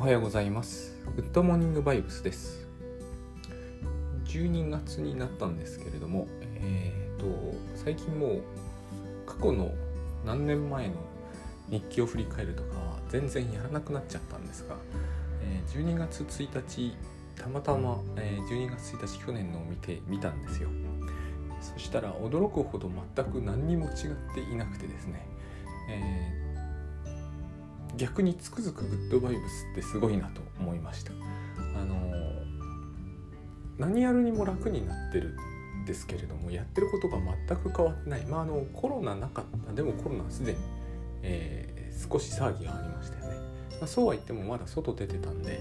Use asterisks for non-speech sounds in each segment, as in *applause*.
おはようございます。グッドモーニングバイブスです。12月になったんですけれどもえ、ー、と最近もう過去の何年前の日記を振り返るとかは全然やらなくなっちゃったんですが、えー、12月1日たまたま、えー、12月1日去年のを見てみたんですよ。そしたら驚くほど全く何にも違っていなくてですね、え、逆につくづくグッドバイブスってすごいなと思いました。あの、何やるにも楽になってるんですけれどもやってることが全く変わってない。まああのコロナなかった。でもコロナはすでに、えー、少し騒ぎがありましたよね、まあ、そうは言ってもまだ外出てたんで、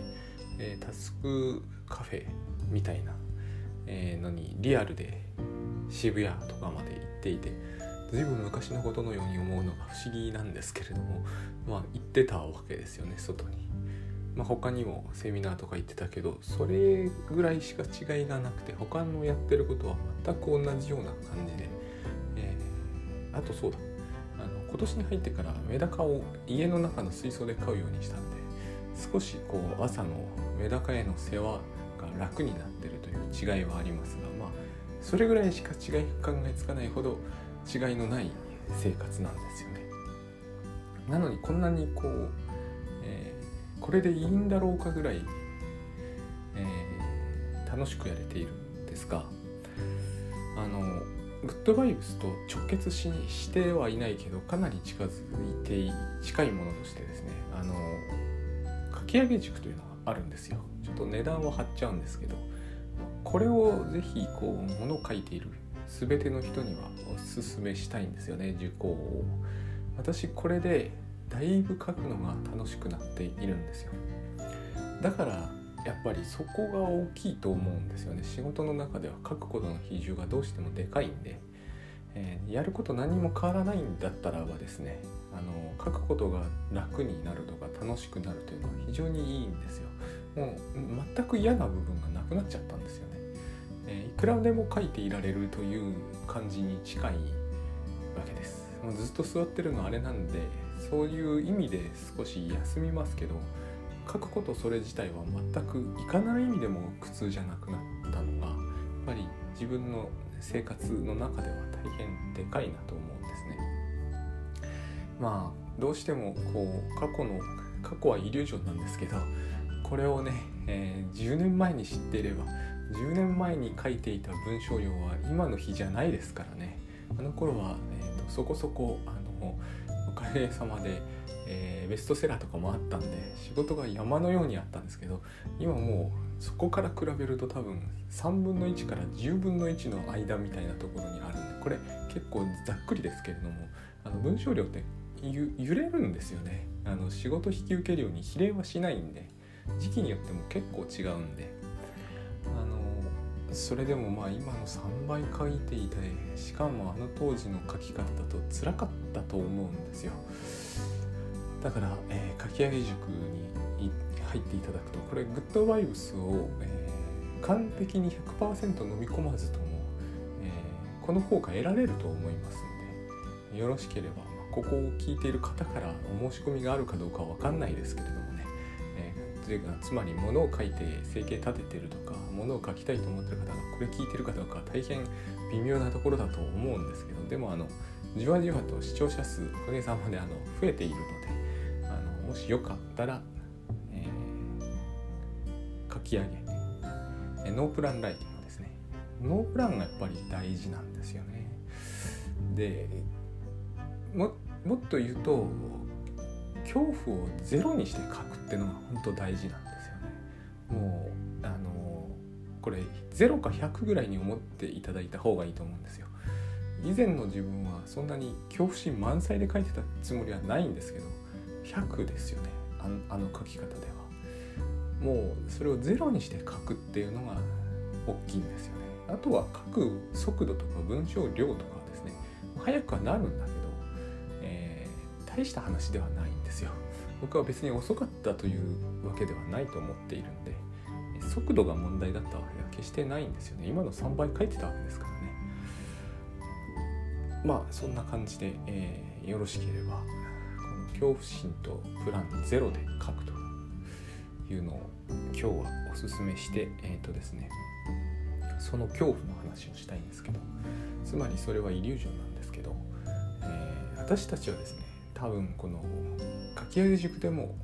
えー、タスクカフェみたいな、えー、のにリアルで渋谷とかまで行っていて随分昔のことのように思うのが不思議なんですけれどもまあ行ってたわけですよね外に。まあ、他にもセミナーとか行ってたけどそれぐらいしか違いがなくて他のやってることは全く同じような感じで、えー、あとそうだあの今年に入ってからメダカを家の中の水槽で飼うようにしたんで少しこう朝のメダカへの世話が楽になってるという違いはありますがまあそれぐらいしか違い考えつかないほど違いのない生活なんですよね。なのにこんなにこう、えー、これでいいんだろうかぐらい、えー、楽しくやれているんですがあのグッドバイブスと直結ししてはいないけどかなり近づいて近いものとしてですねあのかき上げ塾というのがあるんですよちょっと値段は張っちゃうんですけどこれをぜひこう物を書いている全ての人にはおすすめしたいんですよね受講を。私これでだいぶ書くのが楽しくなっているんですよ。だからやっぱりそこが大きいと思うんですよね。仕事の中では書くことの比重がどうしてもでかいんで、えー、やること何も変わらないんだったらばですねあの書くことが楽になるとか楽しくなるというのは非常にいいんですよ。もう全く嫌な部分がなくなっちゃったんですよ、えー、いくらでも書いていられるという感じに近いわけですもうずっと座ってるのあれなんでそういう意味で少し休みますけど書くことそれ自体は全くいかなる意味でも苦痛じゃなくなったのがやっぱり自分の生活の中では大変でかいなと思うんですね。まあどうしてもこう過去の過去はイリュージョンなんですけどこれをね、えー、10年前に知っていれば10年前に書いていた文章量は今の日じゃないですからね。あの頃は、えーと、そこそこあのおかげさまで、えー、ベストセラーとかもあったんで仕事が山のようにあったんですけど今もうそこから比べると多分3分の1から10分の1の間みたいなところにあるんでこれ結構ざっくりですけれどもあの文章量って揺れるんですよね。あの仕事引き受けるように比例はしないんで時期によっても結構違うんで。あのそれでもまあ今の3倍書いていてしかもあの当時の書き方だと辛かったと思うんですよ。だから、えー、書き上げ塾に入っていただくとこれグッドバイブスを、えー、完璧に100%飲み込まずとも、えー、この効果得られると思いますのでよろしければ、ここを聞いている方からお申し込みがあるかどうかは分かんないですけれどもつまり物を書いて生計立ててるとか物を書きたいと思ってる方がこれ聞いてるかどうか大変微妙なところだと思うんですけどでもあのじわじわと視聴者数おかげさまであの増えているのであのもしよかったら、えー、書き上げえノープランライティングですね。ノープランがやっぱり大事なんですよね。でももっと言うと恐怖をゼロにして書くっていうのが本当大事なんですよね。もうあのこれ0か100ぐらいに思っていただいた方がいいと思うんですよ。以前の自分はそんなに恐怖心満載で書いてたつもりはないんですけど100ですよねあの書き方では。もうそれをゼロにして書くっていうのが大きいんですよね。あとは書く速度とか文章量とかですね早くはなるんだけど、えー、大した話ではないですよ。僕は別に遅かったというわけではないと思っているんで速度が問題だったわけでは決してないんですよね。今の3倍書いてたわけですからね。まあそんな感じで、えー、よろしければこの恐怖心とプランゼロで書くというのを今日はおすすめしてえっ、ー、とですねその恐怖の話をしたいんですけどつまりそれはイリュージョンなんですけど、えー、私たちはですね多分この書き上げ塾でも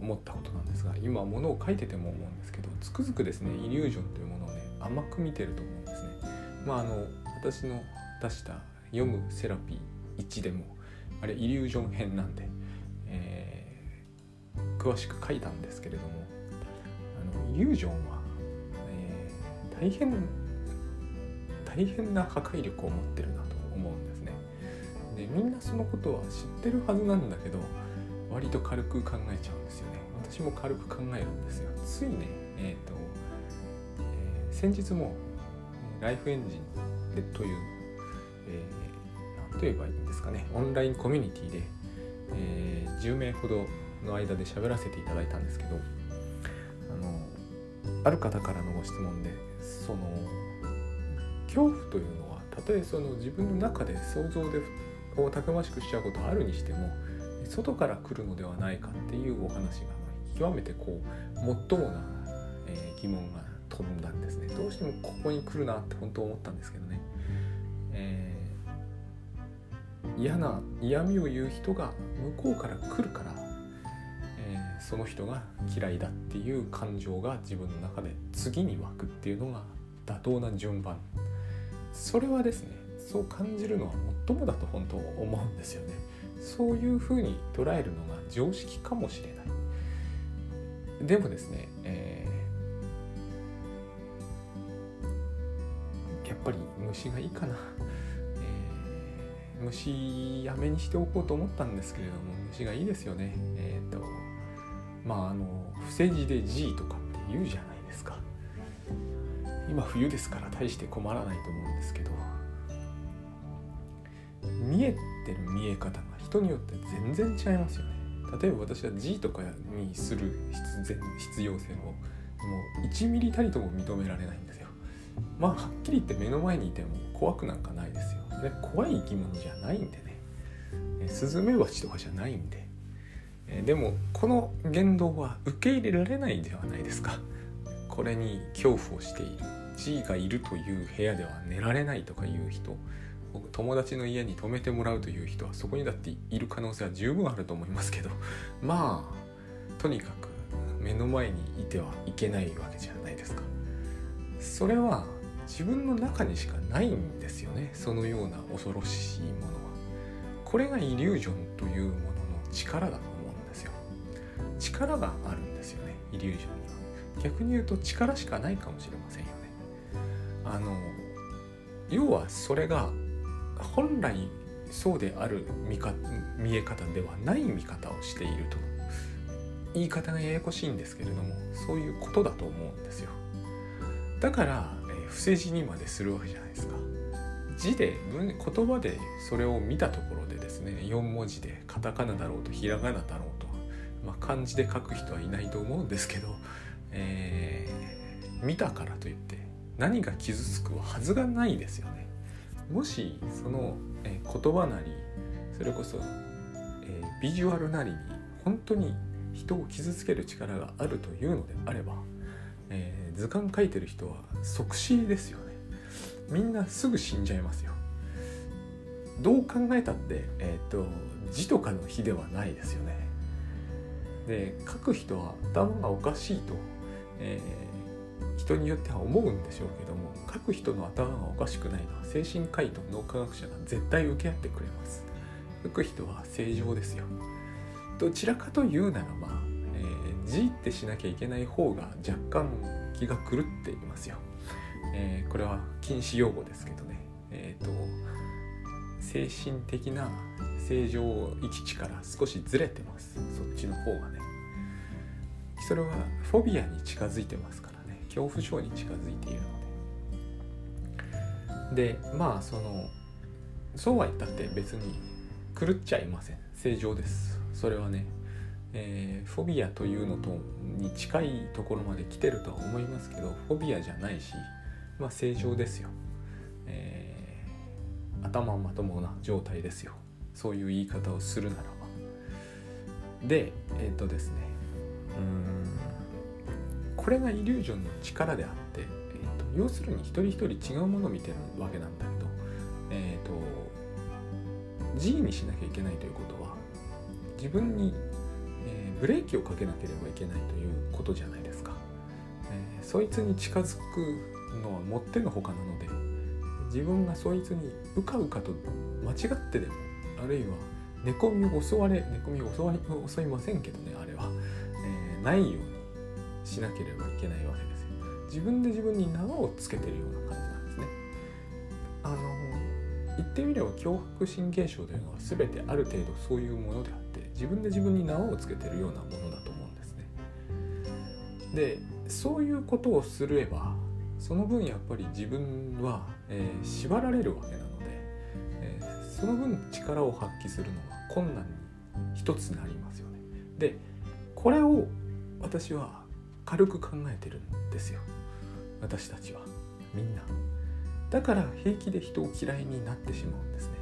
思ったことなんですが今ものを書いてても思うんですけどつくづくですねイリュージョンというものをね甘く見てると思うんですね。まああの私の出した「読むセラピー1」でもあれイリュージョン編なんで、えー、詳しく書いたんですけれどもあのイリュージョンは、えー、大変大変な破壊力を持ってるなと思うんです。でみんなそのことは知ってるはずなんだけど割と軽く考えちゃうんですよね。私も軽く考えるんですよ。ついね、えっ、ー、と、えー、先日もライフエンジンでという、えー、何と言えばいいんですかね、オンラインコミュニティで、えー、10名ほどの間で喋らせていただいたんですけど、あの、ある方からのご質問で、その、恐怖というのは、たとえその自分の中で想像でをたくましくしちゃうことあるにしても、外から来るのではないかっていうお話が極めてこうもっともな、え、疑問が飛んだんですね。どうしてもここに来るなって本当思ったんですけどね、えー、嫌な嫌味を言う人が向こうから来るから、えー、その人が嫌いだっていう感情が自分の中で次に湧くっていうのが妥当な順番。それはですねそう感じるのは最もだと本当思うんですよね。そういうふうに捉えるのが常識かもしれない。でもですね、えー、やっぱり虫がいいかな、えー、虫やめにしておこうと思ったんですけれども虫がいいですよね。えっ、ー、とまああの伏せ字で G とかって言うじゃないですか。今冬ですから大して困らないと思うんですけど。見えてる見え方が人によって全然違いますよね。例えば私は G とかにする必然必要性をもう1ミリたりとも認められないんですよ。まあはっきり言って目の前にいても怖くなんかないですよ。で怖い生き物じゃないんでね。スズメバチとかじゃないんで。でもこの言動は受け入れられないではないですか。これに恐怖をしている。G がいるという部屋では寝られないとかいう人。友達の家に泊めてもらうという人はそこにだっている可能性は十分あると思いますけど *laughs* まあとにかく目の前にいてはいけないわけじゃないですか。それは自分の中にしかないんですよね。そのような恐ろしいものは。これがイリュージョンというものの力だと思うんですよ。力があるんですよねイリュージョンには。逆に言うと力しかないかもしれませんよね。あの要はそれが本来そうである見か見え方ではない見方をしていると言い方がややこしいんですけれどもそういうことだと思うんですよ。だから、え、伏せ字にまでするわけじゃないですか。字で文言葉でそれを見たところでですね4文字でカタカナだろうとひらがなだろうと、まあ、漢字で書く人はいないと思うんですけど、えー、見たからといって何が傷つくはずがないですよね。もしその、えー、言葉なりそれこそ、えー、ビジュアルなりに本当に人を傷つける力があるというのであれば、えー、図鑑書いてる人は即死ですよね。みんなすぐ死んじゃいますよ。どう考えたって、えーと、字とかの日ではないですよね。で書く人は頭がおかしいと、えー、人によっては思うんでしょうけども書く人の頭がおかしくないのは精神科医と脳科学者が絶対受け合ってくれます。書く人は正常ですよ。どちらかというならば、えー、G ってしなきゃいけない方が若干気が狂っていますよ、えー、これは禁止用語ですけどね。えっ、ー、と精神的な正常域値から少しずれてます。そっちの方がね。それはフォビアに近づいてますからね。恐怖症に近づいているの。でまあそのそうは言ったって別に狂っちゃいません。正常です。それはね、えー、フォビアというのとに近いところまで来てるとは思いますけどフォビアじゃないしまあ正常ですよ、えー、頭まともな状態ですよ。そういう言い方をするならば。でえっ、とですねうんこれがイリュージョンの力であって、要するに一人一人違うものを見てるわけなんだけど、えーと、G にしなきゃいけないということは自分に、えー、ブレーキをかけなければいけないということじゃないですか。えー、そいつに近づくのはもってのほかなので自分がそいつにうかうかと間違ってでもあるいは寝込みを襲われ寝込みを襲わ襲いませんけどねあれは、えー、ないようにしなければいけないわけです自分で自分に縄をつけてるような感じなんですね。あの言ってみれば強迫神経症というのは全てある程度そういうものであって自分で自分に縄をつけてるようなものだと思うんですね。でそういうことをすればその分やっぱり自分は、えー、縛られるわけなので、えー、その分力を発揮するのは困難に一つなりますよね。でこれを私は軽く考えてるんですよ。私たちは。みんな。だから平気で人を嫌いになってしまうんですね、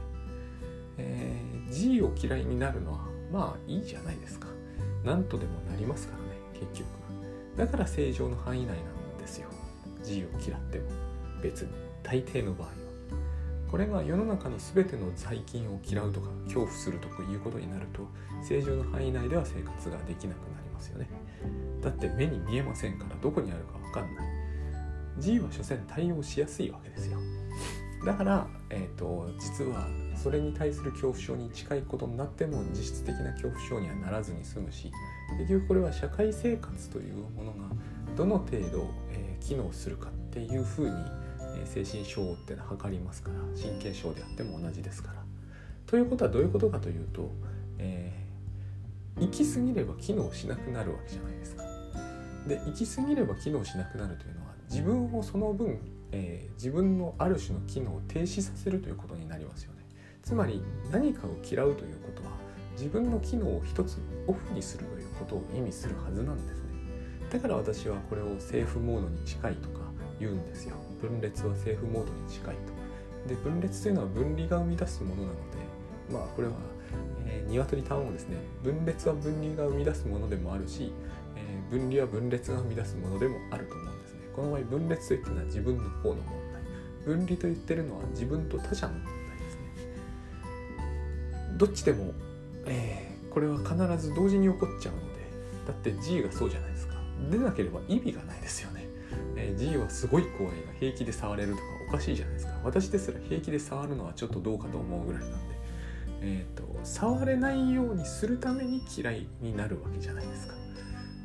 えー、G を嫌いになるのはまあいいじゃないですか。何とでもなりますからね結局だから正常の範囲内なんですよ。G を嫌っても。別に。大抵の場合は。これが世の中の全ての細菌を嫌うとか恐怖するとかいうことになると正常の範囲内では生活ができなくなりますよね。だって目に見えませんからどこにあるか分かんない。G は所詮対応しやすいわけですよだから、えーと、実はそれに対する恐怖症に近いことになっても実質的な恐怖症にはならずに済むし結局これは社会生活というものがどの程度、えー、機能するかっていうふうに、えー、精神症ってのは測りますから神経症であっても同じですから。ということはどういうことかというと、えー、行き過ぎれば機能しなくなるわけじゃないですか。で行き過ぎれば機能しなくなるというのは自分をその分、えー、自分のある種の機能を停止させるということになりますよね。つまり何かを嫌うということは自分の機能を一つオフにするということを意味するはずなんですね。だから私はこれをセーフモードに近いとか言うんですよ。分裂はセーフモードに近いと。で分裂というのは分離が生み出すものなのでまあこれは、えー、鶏単語ですね分裂は分離が生み出すものでもあるし、えー、分離は分裂が生み出すものでもあると思うんですねこの場合分裂と言ってるのは自分の方の問題分離と言ってるのは自分と他者の問題ですね。どっちでも、えー、これは必ず同時に起こっちゃうのでだって G がそうじゃないですか。出なければ意味がないですよね、えー、G はすごい怖いが平気で触れるとかおかしいじゃないですか。私ですら平気で触るのはちょっとどうかと思うぐらいなんで。えーと、触れないようにするために嫌いになるわけじゃないですか。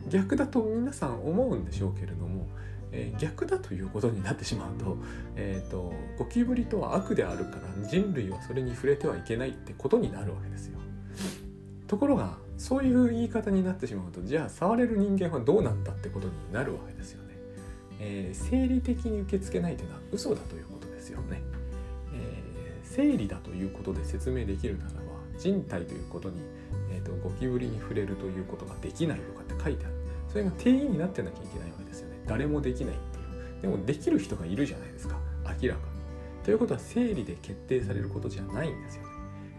逆だと皆さん思うんでしょうけれども、えー、逆だということになってしまうと,、えーと、ゴキブリとは悪であるから人類はそれに触れてはいけないってことになるわけですよ。ところがそういう言い方になってしまうとじゃあ触れる人間はどうなったってことになるわけですよね、えー、生理的に受け付けないというのは嘘だということですよね。え生理だということで説明できるならば人体ということに、えーと、ゴキブリに触れるということができないとかって書いてある。それが定義になってなきゃいけないわけですよね。誰もできないっていうでもできる人がいるじゃないですか明らかにということは生理で決定されることじゃないんですよね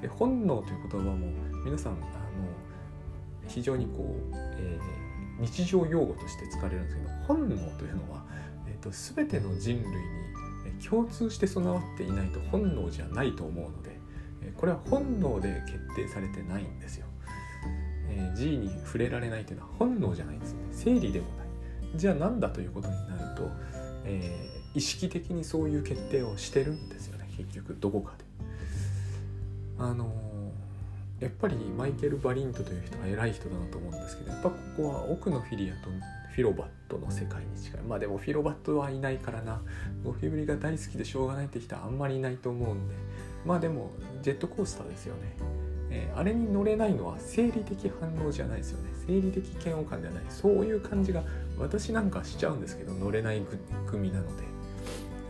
で本能という言葉も皆さんあの非常にこう、えー、日常用語として使われるんですけど本能というのは、えーと全ての人類に共通して備わっていないと本能じゃないと思うのでこれは本能で決定されてないんですよ。え G に触れられないというのは本能じゃないんですよね。生理でもない。じゃあ何だということになると、えー、意識的にそういう決定をしてるんですよね結局どこかで。あのー、やっぱりマイケル・バリントという人は偉い人だなと思うんですけどやっぱここは奥のフィリアとフィロバットの世界に近い。まあでもフィロバットはいないからな。ゴキブリが大好きでしょうがないって人はあんまりいないと思うんで。まあでもジェットコースターですよね、えー、あれに乗れないのは生理的反応じゃないですよね。生理的嫌悪感ではない。そういう感じが私なんかしちゃうんですけど乗れない組なので、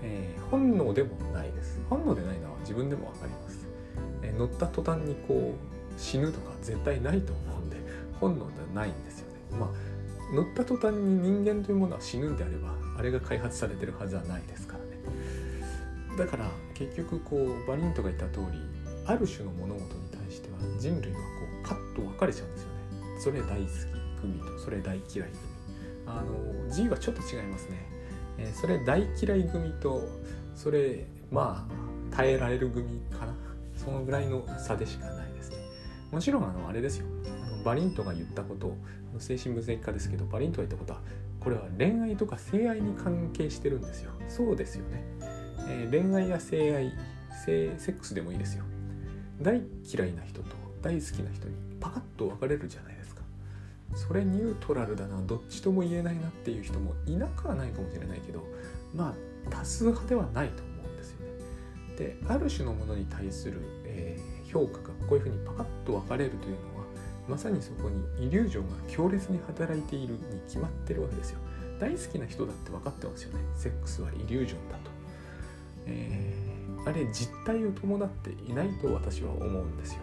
えー、本能でもないです。本能でないのは自分でも分かります、えー、乗った途端にこう死ぬとか絶対ないと思うんで本能ではないんですよね。まあ乗った途端に人間というものは死ぬんであればあれが開発されてるはずはないですからね。だから結局こうバリントが言った通りある種の物事に人類はこうパッと分かれちゃうんですよね。それ大好き組とそれ大嫌い組。あの G はちょっと違いますね、えー、それ大嫌い組とそれまあ耐えられる組かな。そのぐらいの差でしかないですね。もちろんあのあれですよ。あのバリントが言ったこと精神分析家ですけどバリントが言ったことはこれは恋愛とか性愛に関係してるんですよ。そうですよね、えー、恋愛や性愛性セックスでもいいですよ。大嫌いな人と大好きな人にパカッと分かれるじゃないですか。それニュートラルだなどっちとも言えないなっていう人もいなくはないかもしれないけどまあ多数派ではないと思うんですよね。である種のものに対する、えー、評価がこういうふうにパカッと分かれるというのはまさにそこにイリュージョンが強烈に働いているに決まってるわけですよ。大好きな人だって分かってますよね。セックスはイリュージョンだと、えー、あれ実体を伴っていないと私は思うんですよ、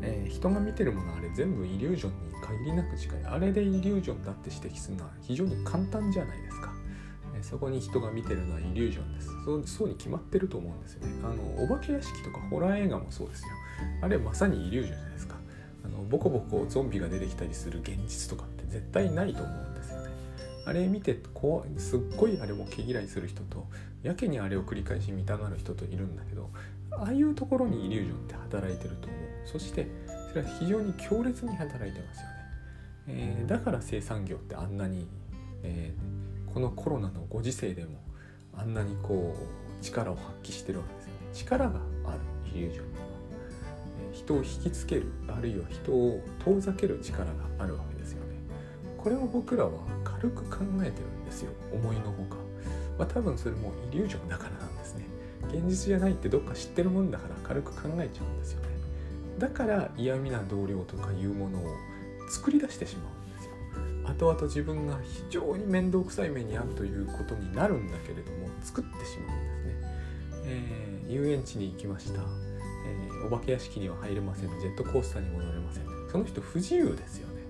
えー、人が見てるものあれ全部イリュージョンに限りなく近いあれでイリュージョンだって指摘するのは非常に簡単じゃないですか、えー、そこに人が見てるのはイリュージョンです。そうそうに決まってると思うんですよね。あのお化け屋敷とかホラー映画もそうですよ。あれまさにイリュージョンじゃないですか。あのボコボコゾンビが出てきたりする現実とかって絶対ないと思うんあれ見てこうすっごいあれも毛嫌いする人とやけにあれを繰り返し見たがる人といるんだけどああいうところにイリュージョンって働いてると思う。そしてそれは非常に強烈に働いてますよね、えー、だから生産業ってあんなに、えー、このコロナのご時世でもあんなにこう力を発揮してるわけですよ。ね力があるイリュージョンには人を引きつけるあるいは人を遠ざける力があるわけですよ。これを僕らは軽く考えてるんですよ。思いのほか、まあ、多分それもイリュージョンだからなんですね。現実じゃないってどっか知ってるもんだから軽く考えちゃうんですよね。だから嫌味な同僚とかいうものを作り出してしまうんですよ。後々自分が非常に面倒くさい目に遭うということになるんだけれども作ってしまうんですね、えー、遊園地に行きました。えー、お化け屋敷には入れません。ジェットコースターにも乗れません。その人不自由ですよね。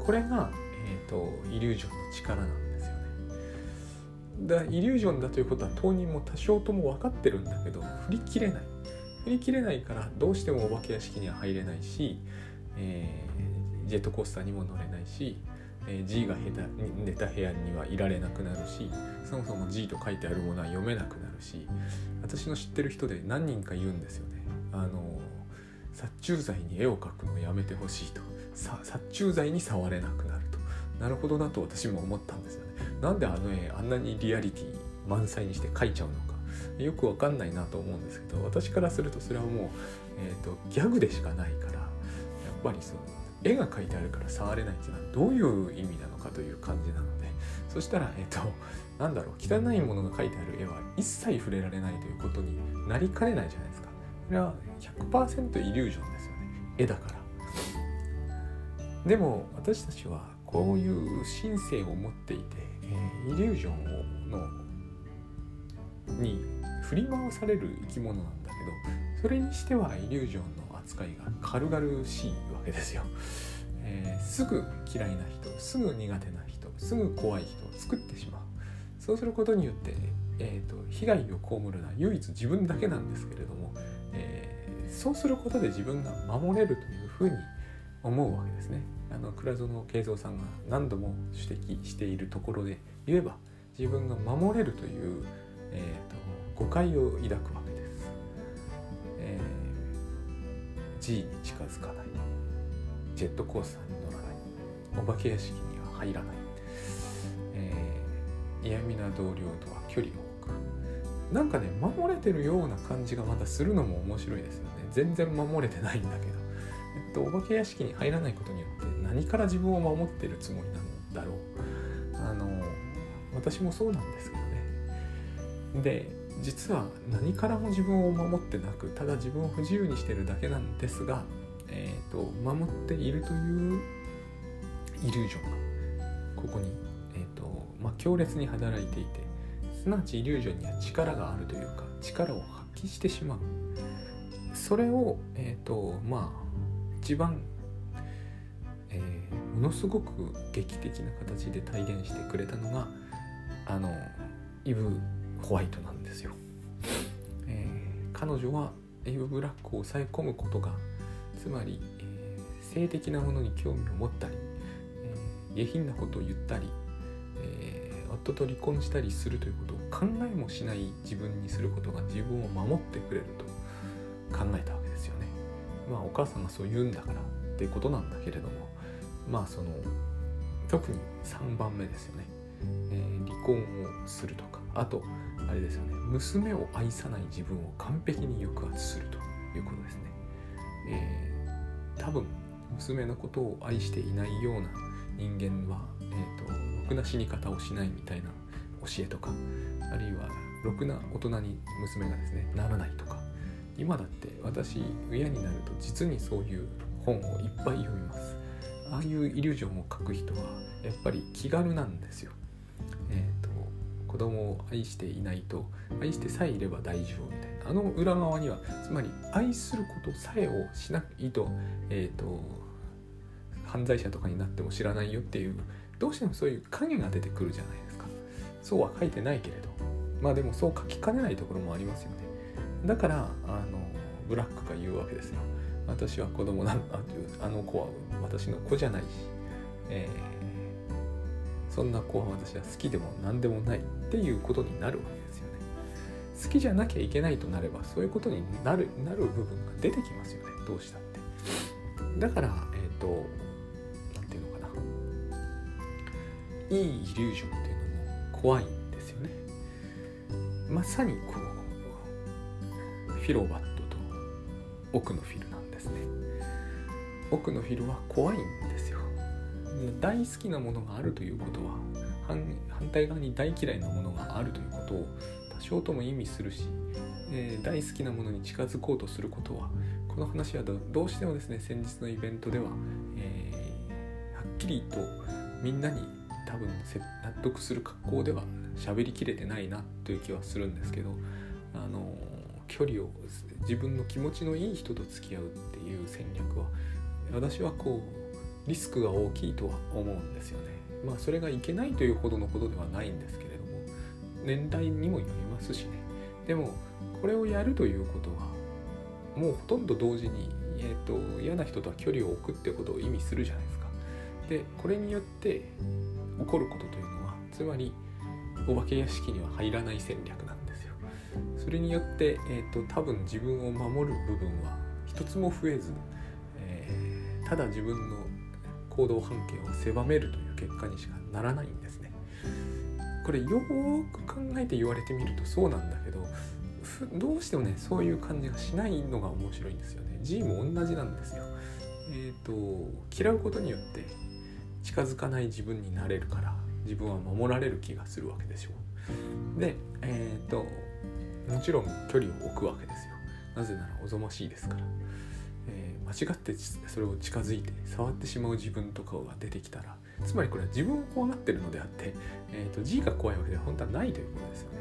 これが、えーと、イリュージョンの力なんですよね。だイリュージョンだということは当人も多少とも分かってるんだけど振り切れない。振り切れないからどうしてもお化け屋敷には入れないし、えー、ジェットコースターにも乗れないし、えー、G が寝た部屋にはいられなくなるしそもそも G と書いてあるものは読めなくなるし私の知ってる人で何人か言うんですよね。あの殺虫剤に絵を描くのをやめてほしいと。殺虫剤に触れなくなる。なるほどなと私も思ったんですよね。なんであの絵あんなにリアリティ満載にして描いちゃうのか。よくわかんないなと思うんですけど私からするとそれはもう、えーと、ギャグでしかないからやっぱりその絵が描いてあるから触れないっていうのはどういう意味なのかという感じなのでそしたらえっ、ー、となんだろう汚いものが描いてある絵は一切触れられないということになりかねないじゃないですか。これは100%イリュージョンですよね。絵だから。でも私たちはこういう神性を持っていて、え、イリュージョンをのに振り回される生き物なんだけどそれにしてはイリュージョンの扱いが軽々しいわけですよ、えー、すぐ嫌いな人すぐ苦手な人すぐ怖い人を作ってしまう。そうすることによって、えーと、被害を被るのは唯一自分だけなんですけれどもえそうすることで自分が守れるというふうに思うわけですね。あの倉園慶三さんが何度も指摘しているところで言えば自分が守れるという、えーと、誤解を抱くわけです。えー、G に近づかないジェットコースターに乗らないお化け屋敷には入らない、えー、嫌味な同僚とは距離を置くなんかね守れてるような感じがまたするのも面白いですよね。全然守れてないんだけど、と、お化け屋敷に入らないことによって何から自分を守ってるつもりなんだろう。あの私もそうなんですけどね。で実は何からも自分を守ってなくただ自分を不自由にしてるだけなんですが、えーと、守っているというイリュージョンがここに、えーとまあ、強烈に働いていてすなわちイリュージョンには力があるというか力を発揮してしまう。それを、えーとまあ、一番、えー、ものすごく劇的な形で体現してくれたのがあのイブ・ホワイトなんですよ。えー、彼女はイブ・ブラックを抑え込むことがつまり、えー、性的なものに興味を持ったり、え下品なことを言ったり、えー、夫と離婚したりするということを考えもしない自分にすることが自分を守ってくれると考えたわ。まあお母さんがそう言うんだからっていうことなんだけれどもまあその特に3番目ですよね、えー、離婚をするとかあとあれですよね。娘を愛さない自分を完璧に抑圧するということですね、えー、多分娘のことを愛していないような人間は、えーと、ろくな死に方をしないみたいな教えとかあるいはろくな大人に娘がですねならないとか今だって私親になると実にそういう本をいっぱい読みます。ああいうイリュージョンを書く人はやっぱり気軽なんですよ。えっ、ー、と子供を愛していないと愛してさえいれば大丈夫みたいな。あの裏側にはつまり愛することさえをしないと,、えーと、犯罪者とかになっても知らないよっていうどうしてもそういう影が出てくるじゃないですか。そうは書いてないけれど。まあでもそう書きかねないところもありますよね。だからあのブラックが言うわけですよ。私は子供なんだというあの子は私の子じゃないし、えー、そんな子は私は好きでも何でもないっていうことになるわけですよね。好きじゃなきゃいけないとなればそういうことになるなる部分が出てきますよね。どうしたって。だからえっ、ー、と何て言うのかな。いいイリュージョンっていうのも怖いんですよね。まさにこうィロバットと奥のフィルなんですね。奥のフィルは怖いんですよ。大好きなものがあるということは反対側に大嫌いなものがあるということを多少とも意味するし、えー、大好きなものに近づこうとすることはこの話はどうしてもですね先日のイベントでは、えー、はっきりとみんなに多分納得する格好では喋りきれてないなという気はするんですけどあの距離を自分の気持ちのいい人と付き合うっていう戦略は私はこうリスクが大きいとは思うんですよね。まあそれがいけないというほどのことではないんですけれども年代にもよりますしねでもこれをやるということはもうほとんど同時に、えーと、嫌な人とは距離を置くってことを意味するじゃないですか。でこれによって起こることというのはつまりお化け屋敷には入らない戦略なんです。それによって、えーと、と多分自分を守る部分は一つも増えずえただ自分の行動半径を狭めるという結果にしかならないんですね。これよーく考えて言われてみるとそうなんだけどどうしてもねそういう感じがしないのが面白いんですよね。G も同じなんですよ。えっ、ー、と嫌うことによって近づかない自分になれるから自分は守られる気がするわけでしょう。でえっ、ー、ともちろん距離を置くわけですよ。なぜならおぞましいですからえ。間違ってそれを近づいて触ってしまう自分とかが出てきたらつまりこれは自分を怖がってるのであって、えーと、G が怖いわけでは本当はないということですよね。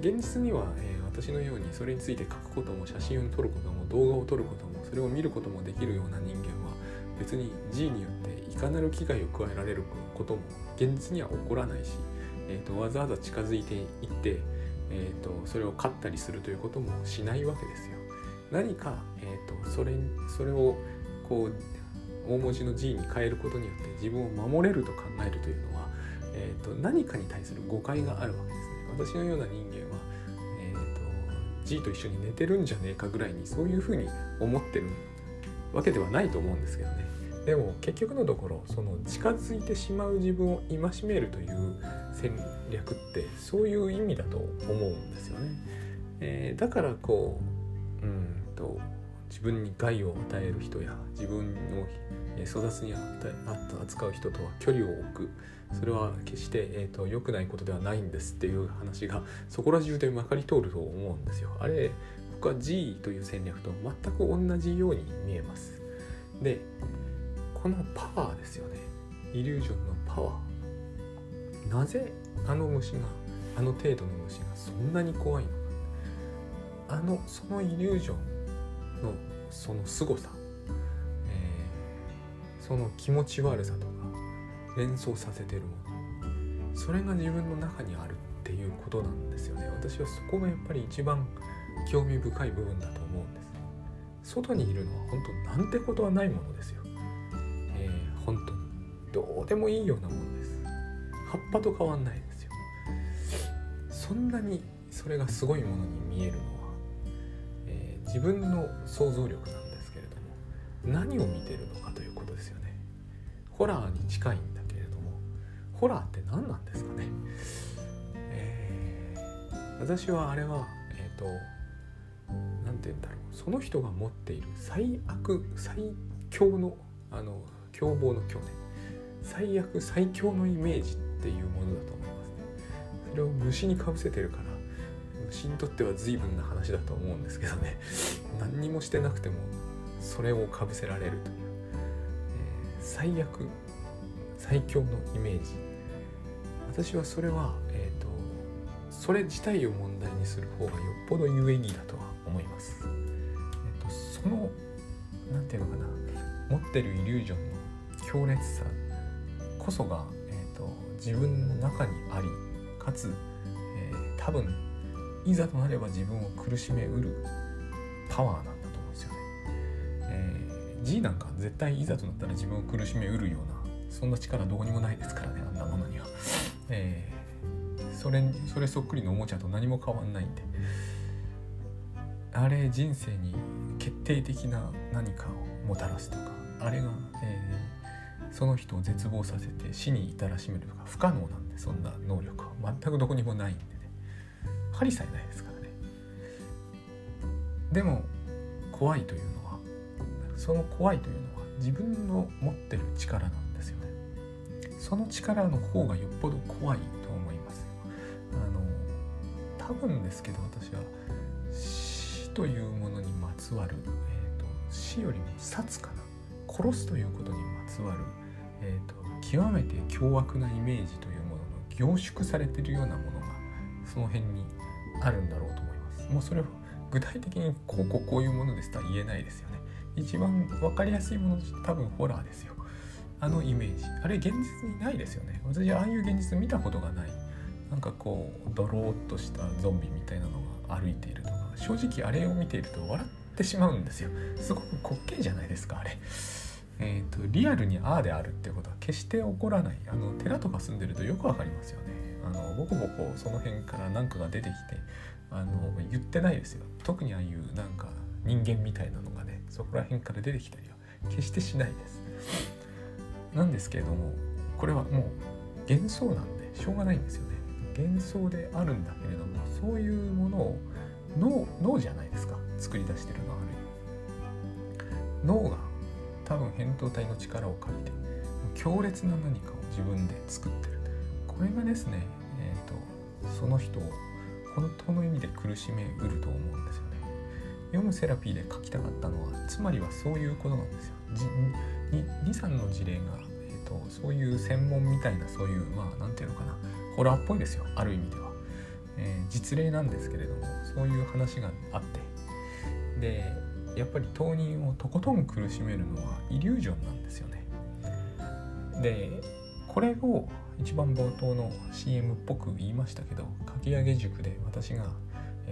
現実には、えー、私のようにそれについて書くことも写真を撮ることも動画を撮ることもそれを見ることもできるような人間は別に G によっていかなる危害を加えられることも現実には起こらないし、えーと、わざわざ近づいていって、えーとそれを飼ったりするということもしないわけですよ。何か、えーと、それそれをこう大文字の G に変えることによって自分を守れると考えるというのは、えーと、何かに対する誤解があるわけですね。私のような人間は、えーと、G と一緒に寝てるんじゃねえかぐらいにそういうふうに思ってるわけではないと思うんですけどね。でも結局のところその近づいてしまう自分を戒めるという戦略ってそういう意味だと思うんですよね。えー、だからこううんと自分に害を与える人や自分の育つに扱う人とは距離を置くそれは決して、えーと、良くないことではないんですっていう話がそこら中でまかり通ると思うんですよ。あれ僕は G という戦略と全く同じように見えます。でこのパワーですよね。イリュージョンのパワー。なぜあの虫があの程度の虫がそんなに怖いのか。あのそのイリュージョンのその凄さ、えー、その気持ち悪さとか連想させてるもの。それが自分の中にあるっていうことなんですよね。私はそこがやっぱり一番興味深い部分だと思うんです。外にいるのは本当なんてことはないものですよ、えー、本当にどうでもいいようなもんです。葉っぱと変わんないですよ。そんなにそれがすごいものに見えるのは、えー、自分の想像力なんですけれども何を見てるのかということですよね。ホラーに近いんだけれどもホラーって何なんですかね、えー、私はあれはえっ、ー、と何て言うんだろう。その人が持っている最悪最強のあの凶暴の強ね最悪最強のイメージっていうものだと思いますね。それを虫にかぶせてるから虫にとっては随分な話だと思うんですけどね。何にもしてなくてもそれをかぶせられるという、えー、最悪最強のイメージ。私はそれは、えーと、それ自体を問題にする方がよっぽど有意義だとは思います。えーと、その何て言うのかな。持ってるイリュージョンの強烈さこそが、えーと、自分の中にありかつ、えー、多分いざとなれば自分を苦しめうるパワーなんだと思うんですよね。えー、G なんか絶対いざとなったら自分を苦しめうるようなそんな力どうにもないですからねあんなものには。*laughs* えー、それそれそっくりのおもちゃと何も変わんないんであれ人生に決定的な何かをもたらすとかあれが、えー、その人を絶望させて死に至らしめるとか不可能なんでそんな能力は全くどこにもないんでね。針さえないですからね。でも怖いというのはその怖いというのは自分の持ってる力なんですよね。その力の方がよっぽど怖いと思います。あの多分ですけど私は死というものにまつわる、えーと、死よりも殺かな殺すということにまつわる、えーと、極めて凶悪なイメージというものの凝縮されているようなものがその辺にあるんだろうと思います。もうそれを具体的にこうこうこういうものですとは言えないですよね。一番分かりやすいもの多分ホラーですよ。あのイメージ。あれ現実にないですよね。私ああいう現実見たことがない。なんかこうドローっとしたゾンビみたいなのが歩いているとか正直あれを見ていると笑ってしまうんですよ。すごく滑稽じゃないですかあれ。えーと、リアルにああであるってことは決して起こらない。あの寺とか住んでるとよくわかりますよね。あのボコボコその辺から何かが出てきてあの言ってないですよ。特にああいうなんか人間みたいなのがねそこら辺から出てきたりは決してしないです。なんですけれどもこれはもう幻想なんでしょうがないんですよね。幻想であるんだけれどもそういうものを脳脳じゃないですか。作り出してるのはある意味。脳が多分扁桃体の力を借りて強烈な何かを自分で作ってる。これがですね、えーと、その人を本当の意味で苦しめうると思うんですよね。読むセラピーで書きたかったのはつまりはそういうことなんですよ。23の事例が、えーと、そういう専門みたいなそういうまあ何て言うのかなホラーっぽいですよある意味では、えー、実例なんですけれどもそういう話があって。でやっぱり当人をとことん苦しめるのはイリュージョンなんですよね。でこれを一番冒頭の CM っぽく言いましたけどかき上げ塾で私が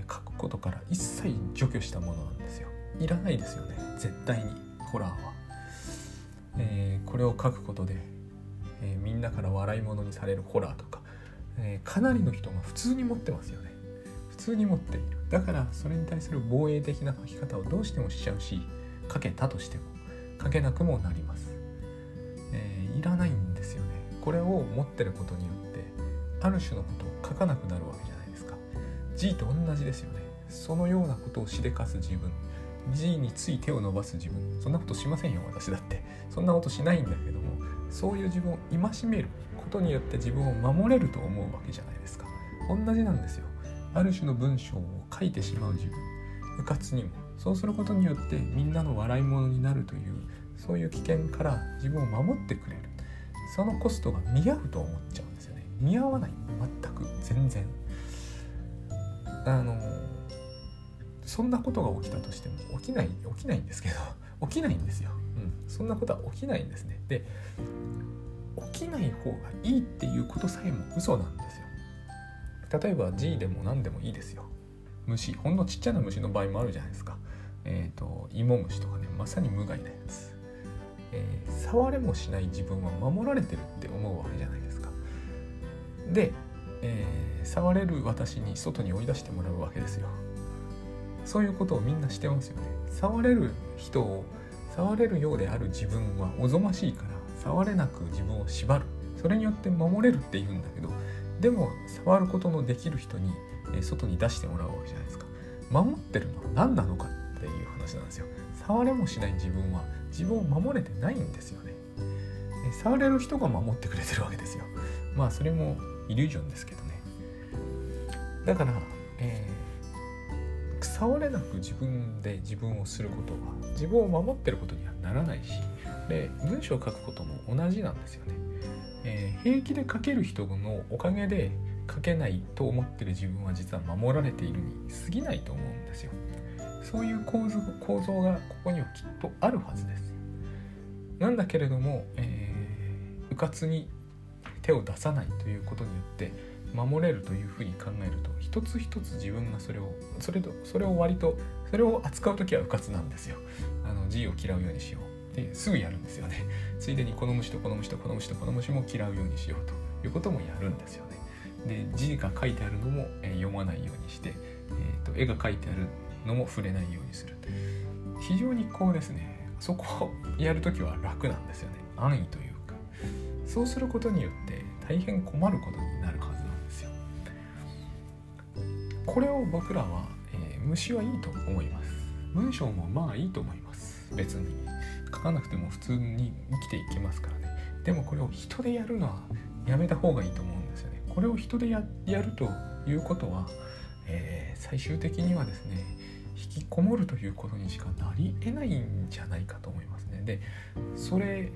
書くことから一切除去したものなんですよ。いらないですよね。絶対に。ホラーは、えー、これを書くことで、えー、みんなから笑い物にされるホラーとか、えー、かなりの人が普通に持ってますよね。普通に持っている。だからそれに対する防衛的な書き方をどうしてもしちゃうし書けたとしても書けなくもなります、えー、いらないんですよね。これを持ってることによってある種のことを書かなくなるわけじゃないですか。G と同じですよね。そのようなことをしでかす自分。G につい手を伸ばす自分。そんなことしませんよ私だって。そんなことしないんだけどもそういう自分を戒めることによって自分を守れると思うわけじゃないですか。同じなんですよ。ある種の文章を書いてしまう自分。うかつにも。そうすることによってみんなの笑い物になるというそういう危険から自分を守ってくれる。そのコストが見合うと思っちゃうんですよね。見合わない。全く。全然。あのそんなことが起きたとしても起きない起きないんですけど起きないんですよ、うん、そんなことは起きないんですね。で起きない方がいいっていうことさえも嘘なんですよ。例えば G でも何でもいいですよ虫ほんのちっちゃな虫の場合もあるじゃないですかえっ、ー、と芋虫とかねまさに無害なやつ、えー、触れもしない自分は守られてるって思うわけじゃないですか。で、えー、触れる私に外に追い出してもらうわけですよ。そういうことをみんなしてますよね。触れる人を触れるようである自分はおぞましいから触れなく自分を縛るそれによって守れるって言うんだけどでも触ることのできる人に外に出してもらうわけじゃないですか。守ってるのは何なのかっていう話なんですよ。触れもしない自分は自分を守れてないんですよね。触れる人が守ってくれてるわけですよ。まあそれもイリュージョンですけどね。だから、えー、触れなく自分で自分をすることは自分を守ってることにはならないしで文章を書くことも同じなんですよね、平気で書ける人のおかげで書けないと思ってる自分は実は守られているに過ぎないと思うんですよ。そういう構図構造がここにはきっとあるはずです。なんだけれども、えー、うかつに手を出さないということによって守れるというふうに考えると一つ一つ自分がそれをそれとそれを割とそれを扱う時はうかつなんですよ。あの G を嫌うようにしよう。ですぐやるんですよね。*laughs* ついでにこの虫とこの虫とこの虫とこの虫も嫌うようにしようということもやるんですよね。で字が書いてあるのも、え読まないようにして、えーと、絵が書いてあるのも触れないようにする非常にこうですねそこをやるときは楽なんですよね。安易というか。そうすることによって大変困ることになるはずなんですよ。これを僕らは、えー、虫はいいと思います。文章もまあいいと思います。別に。書かなくても普通に生きていけますからねでもこれを人でやるのはやめた方がいいと思うんですよねこれを人でやるということは、えー、最終的にはですね引きこもるということにしかなりえないんじゃないかと思いますね。でそれ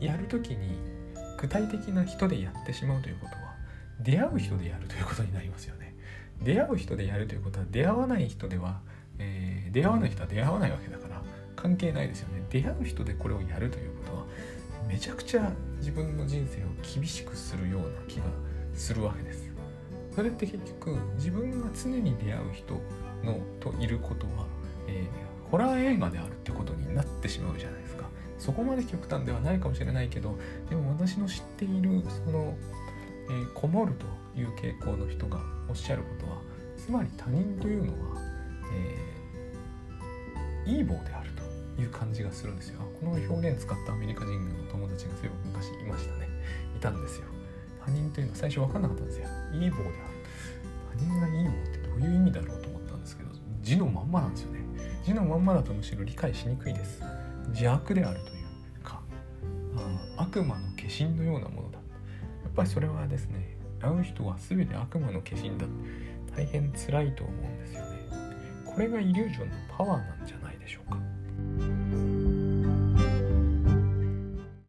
やる時に具体的な人でやってしまうということは出会う人でやるということになりますよね。出会う人でやるということは出会わない人では、えー、出会わない人は出会わないわけだから関係ないですよね。出会う人でこれをやるということはめちゃくちゃ自分の人生を厳しくするような気がするわけです。それって結局自分が常に出会う人のといることは、えー、ホラー映画であるってことになってしまうじゃないですか。そこまで極端ではないかもしれないけどでも私の知っているその、えー、こもるという傾向の人がおっしゃることはつまり他人というのは、えー、いい棒であるいう感じがするんですよ。この表現使ったアメリカ人の友達がそういえば昔いましたね。いたんですよ。他人というのは最初分かんなかったんですよ。いい棒である。他人がいい棒ってどういう意味だろうと思ったんですけど字のまんまなんですよね。字のまんまだとむしろ理解しにくいです。邪悪であるというかあ悪魔の化身のようなものだ。やっぱりそれはですね会う人は全て悪魔の化身だ大変辛いと思うんですよね。これがイリュージョンのパワーなんじゃないでしょうか